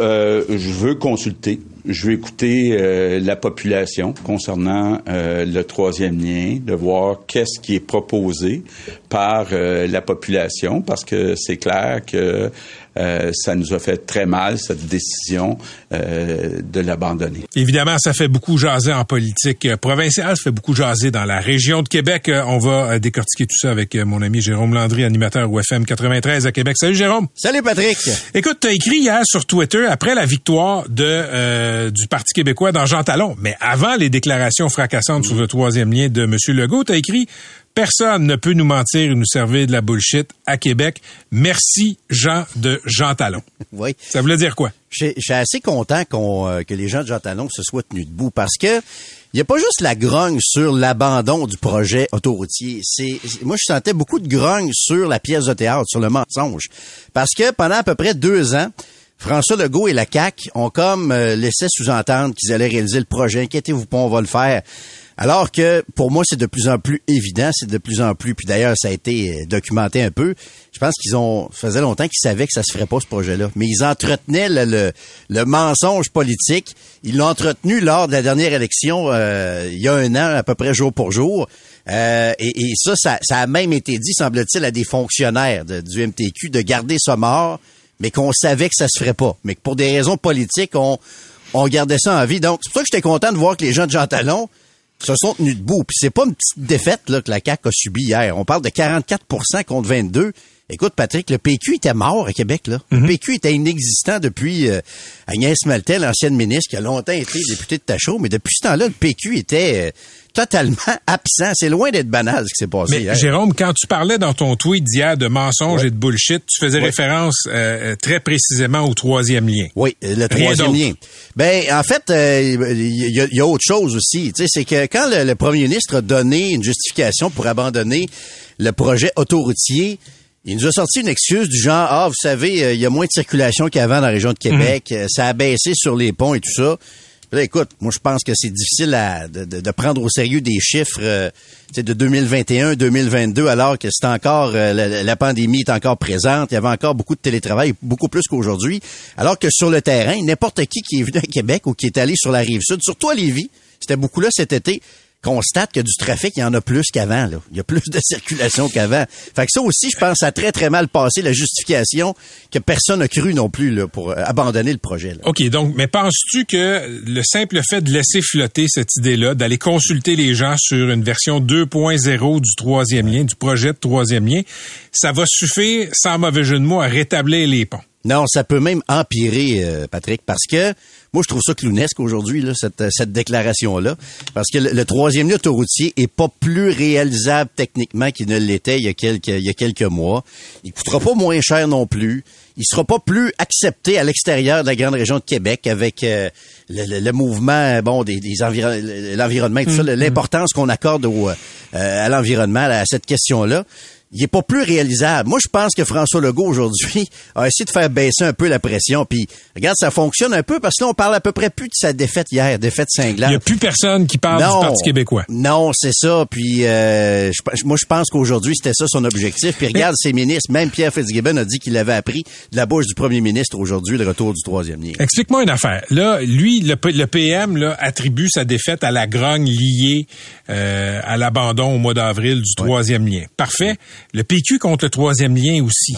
euh, je veux consulter. Je veux écouter euh, la population concernant euh, le troisième lien, de voir qu'est-ce qui est proposé par la population, parce que c'est clair que euh, ça nous a fait très mal, cette décision euh, de l'abandonner.
Évidemment, ça fait beaucoup jaser en politique provinciale, ça fait beaucoup jaser dans la région de Québec. Euh, on va décortiquer tout ça avec mon ami Jérôme Landry, animateur au FM 93 à Québec. Salut Jérôme.
Salut Patrick.
Écoute, tu as écrit hier sur Twitter, après la victoire de du Parti québécois dans Jean Talon, mais avant les déclarations fracassantes sur le troisième lien de M. Legault, tu as écrit Personne ne peut nous mentir et nous servir de la bullshit à Québec. Merci, Jean de Jean Talon.
Oui.
Ça voulait dire quoi?
Je suis assez content qu'on euh, que les gens de Jean Talon se soient tenus debout parce que il n'y a pas juste la grogne sur l'abandon du projet autoroutier. C'est, moi, je sentais beaucoup de grogne sur la pièce de théâtre, sur le mensonge. Parce que pendant à peu près deux ans, François Legault et la CAQ ont comme euh, laissé sous-entendre qu'ils allaient réaliser le projet. Inquiétez-vous pas, on va le faire. Alors que pour moi, c'est de plus en plus évident, c'est de plus en plus, puis d'ailleurs, ça a été euh, documenté un peu. Je pense qu'ils ont, faisait longtemps qu'ils savaient que ça se ferait pas ce projet-là, mais ils entretenaient le, le, mensonge politique. Ils l'ont entretenu lors de la dernière élection euh, il y a un an, à peu près jour pour jour. Euh, et, ça, ça, a même été dit, semble-t-il, à des fonctionnaires du MTQ de garder ça mort, mais qu'on savait que ça se ferait pas, mais que pour des raisons politiques, on, on gardait ça en vie. Donc, c'est pour ça que j'étais content de voir que les gens de Jean Talon se sont tenus debout. Puis c'est pas une petite défaite là, que la CAQ a subie hier. On parle de 44 contre 22. Écoute, Patrick, le PQ était mort à Québec. Là. Le mhm. PQ était inexistant depuis euh, Agnès Maltais, l'ancienne ministre, qui a longtemps été députée de Tachot, mais depuis ce temps-là, le PQ était... Euh, totalement absent. C'est loin d'être banal ce qui s'est passé.
Mais Jérôme, quand tu parlais dans ton tweet d'hier de mensonges et de bullshit, tu faisais référence euh, euh, très précisément au troisième lien.
Oui, le troisième lien. Ben, en fait, il euh, y, a, autre chose aussi. C'est que quand le, premier ministre a donné une justification pour abandonner le projet autoroutier, il nous a sorti une excuse du genre, ah, vous savez, il y a moins de circulation qu'avant dans la région de Québec, mhm. ça a baissé sur les ponts et tout ça. Écoute, moi je pense que c'est difficile de, prendre au sérieux des chiffres euh, de 2021, 2022, alors que c'est encore euh, la, la pandémie est encore présente. Il y avait encore beaucoup de télétravail, beaucoup plus qu'aujourd'hui. Alors que sur le terrain, n'importe qui qui est venu à Québec ou qui est allé sur la rive sud, surtout à Lévis, c'était beaucoup là cet été constate que du trafic, il y en a plus qu'avant. Là. Il y a plus de circulation qu'avant. Fait que ça aussi, je pense, ça a très, très mal passé la justification que personne n'a cru non plus là, pour euh, abandonner le projet. là.
OK, donc, mais penses-tu que le simple fait de laisser flotter cette idée-là, d'aller consulter les gens sur une version 2.0 du troisième lien, du projet de troisième lien, ça va suffire, sans mauvais jeu de mots, à rétablir les ponts?
Non, ça peut même empirer, euh, Patrick, parce que moi, je trouve ça clownesque aujourd'hui, là, cette, euh, cette déclaration-là. Parce que le, le troisième lien autoroutier est pas plus réalisable techniquement qu'il ne l'était il y a quelques, il y a quelques mois. Il coûtera pas moins cher non plus. Il sera pas plus accepté à l'extérieur de la grande région de Québec avec euh, le, le- le mouvement, bon, des, des environ- l'environnement et tout ça, l'importance qu'on accorde au, euh, à l'environnement, à cette question-là il est pas plus réalisable. Moi, je pense que François Legault, aujourd'hui, a essayé de faire baisser un peu la pression. Puis, regarde, ça fonctionne un peu parce que là, on parle à peu près plus de sa défaite hier, défaite cinglante.
Il n'y a plus personne qui parle
Non.
du Parti québécois.
Non, c'est ça. Puis, euh, je- moi, je pense qu'aujourd'hui, c'était ça son objectif. Puis, regarde ses ministres. Même Pierre Fitzgibbon a dit qu'il avait appris de la bouche du premier ministre aujourd'hui le retour du troisième lien.
Explique-moi une affaire. Là, lui, le PM là, attribue sa défaite à la grogne liée euh, à l'abandon au mois d'avril du troisième lien. Parfait. Le PQ contre le troisième lien aussi.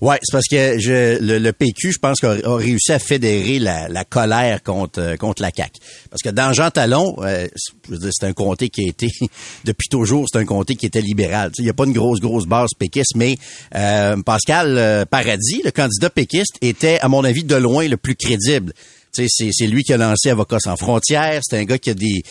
Ouais, c'est parce que le, le PQ, je pense, a, a réussi à fédérer la, colère contre euh, contre la CAC. Parce que dans Jean Talon, euh, c'est- un comté qui a été depuis toujours, c'est un comté qui était libéral. Il n'y a pas une grosse grosse base péquiste, mais euh, Pascal Paradis, le candidat péquiste, était à mon avis de loin le plus crédible. C'est, c'est lui qui a lancé Avocats sans frontières. C'est un gars qui a des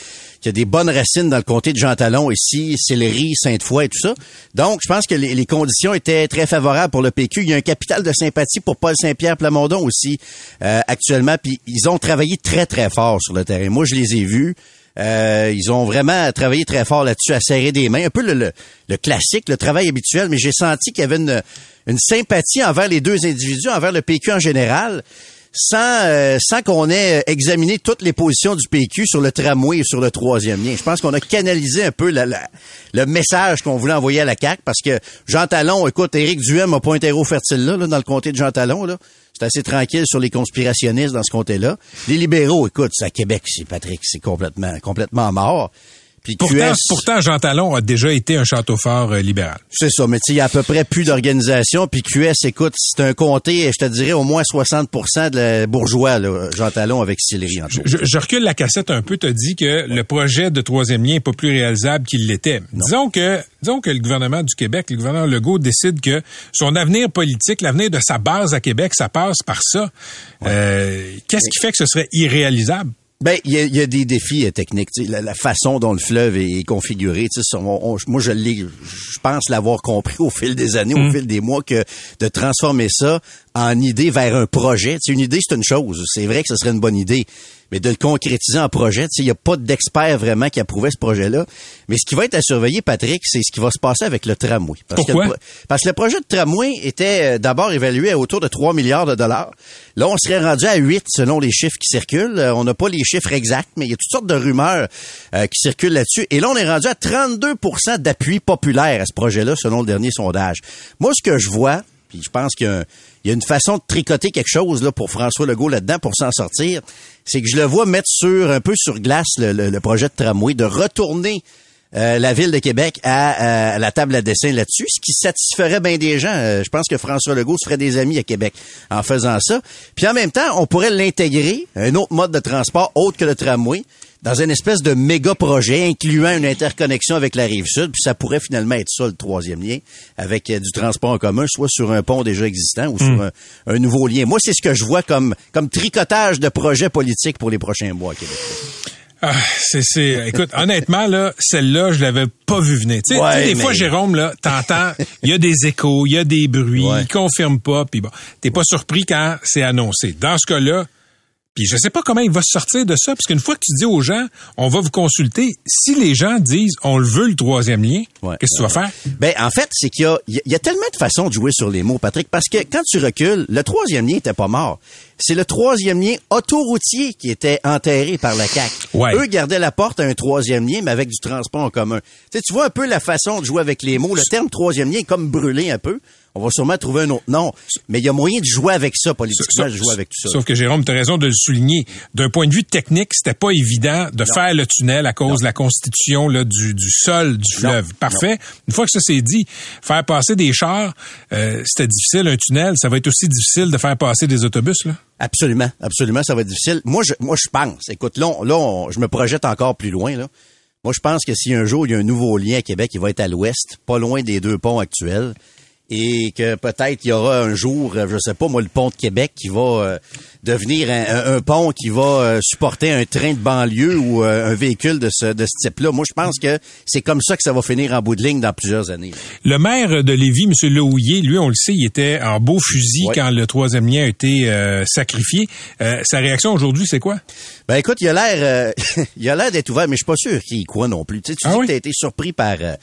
qui a des bonnes racines dans le comté de Jean Talon ici, Sillery, Sainte-Foy et tout ça. Donc, je pense que les, les conditions étaient très favorables pour le PQ. Il y a un capital de sympathie pour Paul Saint-Pierre Plamondon aussi euh, actuellement. Puis ils ont travaillé très très fort sur le terrain. Moi, je les ai vus. Euh, ils ont vraiment travaillé très fort là-dessus, à serrer des mains, un peu le, le, le classique, le travail habituel, mais j'ai senti qu'il y avait une, une sympathie envers les deux individus, envers le PQ en général, sans, euh, sans qu'on ait examiné toutes les positions du PQ sur le tramway et sur le troisième lien. Je pense qu'on a canalisé un peu la- le message qu'on voulait envoyer à la CAQ, parce que Jean Talon, écoute, Éric Duhem a pas un terreau fertile là, là, dans le comté de Jean Talon, là. C'est assez tranquille sur les conspirationnistes dans ce comté-là. Les libéraux, écoute, c'est à Québec, c'est Patrick, c'est complètement, complètement mort. Puis
Pourtant,
QS,
pourtant, Jean Talon a déjà été un château fort euh, libéral.
c'est ça, mais il y a à peu près plus d'organisation. Puis QS, écoute, c'est un comté, je te dirais, au moins 60% de la bourgeois, là, Jean Talon avec Sillery, autres.
Je, je recule la cassette un peu, te dit que le projet de troisième lien est pas plus réalisable qu'il l'était. Disons que, disons que le gouvernement du Québec, le gouverneur Legault décide que son avenir politique, l'avenir de sa base à Québec, ça passe par ça. Euh, Qu'est-ce qui fait que ce serait irréalisable?
Ben, il y a, y a des défis euh, techniques. La, la façon dont le fleuve est configuré, on- on- moi je l'ai, je pense l'avoir compris au fil des années, au fil des mois, que de transformer ça en idée vers un projet. Une idée, c'est une chose. C'est vrai que ce serait une bonne idée. Mais de le concrétiser en projet, tu sais, il n'y a pas d'expert vraiment qui approuvait ce projet-là. Mais ce qui va être à surveiller, Patrick, c'est ce qui va se passer avec le tramway. Parce
Pourquoi?
Que le parce que le projet de tramway était euh, d'abord évalué à autour de 3 milliards de dollars. Là, on serait rendu à 8 selon les chiffres qui circulent. Euh, on n'a pas les chiffres exacts, mais il y a toutes sortes de rumeurs euh, qui circulent là-dessus. Et là, on est rendu à 32% d'appui populaire à ce projet-là selon le dernier sondage. Moi, ce que je vois, puis je pense qu'il y a, un- il y a une façon de tricoter quelque chose là pour François Legault là-dedans pour s'en sortir, c'est que je le vois mettre sur un peu sur glace le, projet de tramway, de retourner euh, la ville de Québec à, à la table à dessin là-dessus, ce qui satisferait bien des gens. Euh, je pense que François Legault se ferait des amis à Québec en faisant ça. Puis en même temps, on pourrait l'intégrer, un autre mode de transport autre que le tramway, dans une espèce de méga projet incluant une interconnexion avec la rive sud, puis ça pourrait finalement être ça le troisième lien, avec euh, du transport en commun, soit sur un pont déjà existant ou sur un, un nouveau lien. Moi, c'est ce que je vois comme, comme tricotage de projets politiques pour les prochains mois à Québec.
Ah, c'est, c'est, écoute, honnêtement, là, celle-là, je l'avais pas vu venir. Tu sais,
Ouais,
des
mais-
fois, Jérôme, là, t'entends, il y a des échos, il y a des bruits,
Ouais.
il confirme pas, puis bon, t'es pas surpris quand c'est annoncé. Dans ce cas-là, Puis je sais pas comment il va se sortir de ça, parce qu'une fois que tu dis aux gens, on va vous consulter, si les gens disent, on le veut le troisième lien, qu'est-ce que tu vas faire?
Ben, en fait, c'est qu'il y a, il y a tellement de façons de jouer sur les mots, Patrick, parce que quand tu recules, le troisième lien était pas mort. C'est le troisième lien autoroutier qui était enterré par la CAQ.
Ouais.
Eux gardaient la porte à un troisième lien, mais avec du transport en commun. Tu sais, tu vois un peu la façon de jouer avec les mots. Le terme troisième lien est comme brûlé un peu. On va sûrement trouver un autre nom. Mais il y a moyen de jouer avec ça, politiquement, de jouer avec tout ça.
Sauf que Jérôme, tu as raison de le souligner. D'un point de vue technique, c'était pas évident de faire le tunnel à cause de la constitution là, du, du sol du fleuve. Parfait. Une fois que ça c'est dit, faire passer des chars, euh, c'était difficile, un tunnel. Ça va être aussi difficile de faire passer des autobus. Là.
Absolument, absolument, ça va être difficile. Moi, je, moi, je pense. Écoute, là, on- là, on- je me projette encore plus loin. Là. Moi, je pense que si un jour il y a un nouveau lien à Québec, il va être à l'ouest, pas loin des deux ponts actuels, et que peut-être il y aura un jour, euh, je sais pas, moi, le pont de Québec qui va euh, devenir un, pont qui va euh, supporter un train de banlieue ou euh, un véhicule de ce, de ce type-là. Moi, je pense que c'est comme ça que ça va finir en bout de ligne dans plusieurs années.
Le maire de Lévis, M. Lehouillier, lui, on le sait, il était en beau fusil
Ouais.
quand le troisième lien a été euh, sacrifié. Euh, sa réaction aujourd'hui, c'est quoi?
Ben écoute, il a l'air, euh, il a l'air d'être ouvert, mais je suis pas sûr qu'il y croit non plus. Tu sais, tu
Ah
dis
oui?
que t'as été surpris par euh,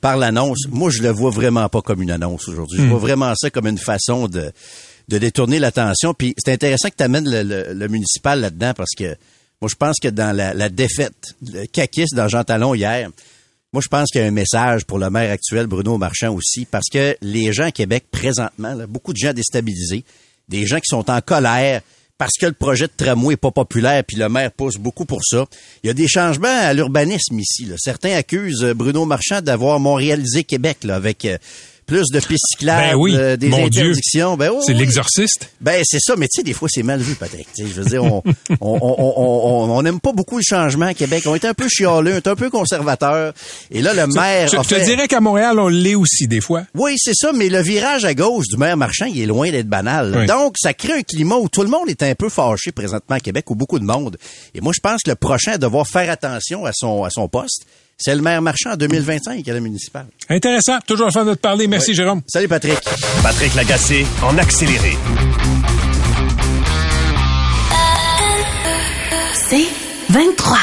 par l'annonce. Moi, je le vois vraiment pas comme une annonce aujourd'hui.
Hmm.
Je vois vraiment ça comme une façon de de détourner l'attention. Puis c'est intéressant que tu amènes le, le- le municipal là-dedans parce que moi, je pense que dans la, la défaite, le caquiste dans Jean Talon hier. Moi, je pense qu'il y a un message pour le maire actuel, Bruno Marchand aussi, parce que les gens à Québec, présentement, là, beaucoup de gens déstabilisés, des gens qui sont en colère parce que le projet de tramway est pas populaire, puis le maire pousse beaucoup pour ça. Il y a des changements à l'urbanisme ici. là. Certains accusent euh, Bruno Marchand d'avoir montréalisé Québec là, avec euh, plus de pistes cyclables,
Ben oui,
euh, des
mon Dieu.
interdictions. Ben
C'est
oui.
l'exorciste.
Ben c'est ça, mais tu sais, des fois c'est mal vu, Patrick. Tu sais, je veux dire, on on, on, on, on- on aime pas beaucoup le changement à Québec. On est un peu chialeux, on est un peu conservateur. Et là, le maire
Je, je te dirais qu'à Montréal, on l'est aussi des fois.
oui, c'est ça, mais le virage à gauche du maire Marchand, il est loin d'être banal.
Oui.
Donc, ça crée un climat où tout le monde est un peu fâché présentement à Québec, ou beaucoup de monde. Et moi, je pense que le prochain à devoir faire attention à son, à son poste, c'est le maire Marchand en 2025 à la municipale.
Intéressant. Toujours le fun de te parler. Merci,
Oui.
Jérôme.
Salut, Patrick.
Patrick Lagacé en accéléré.
C'est 23.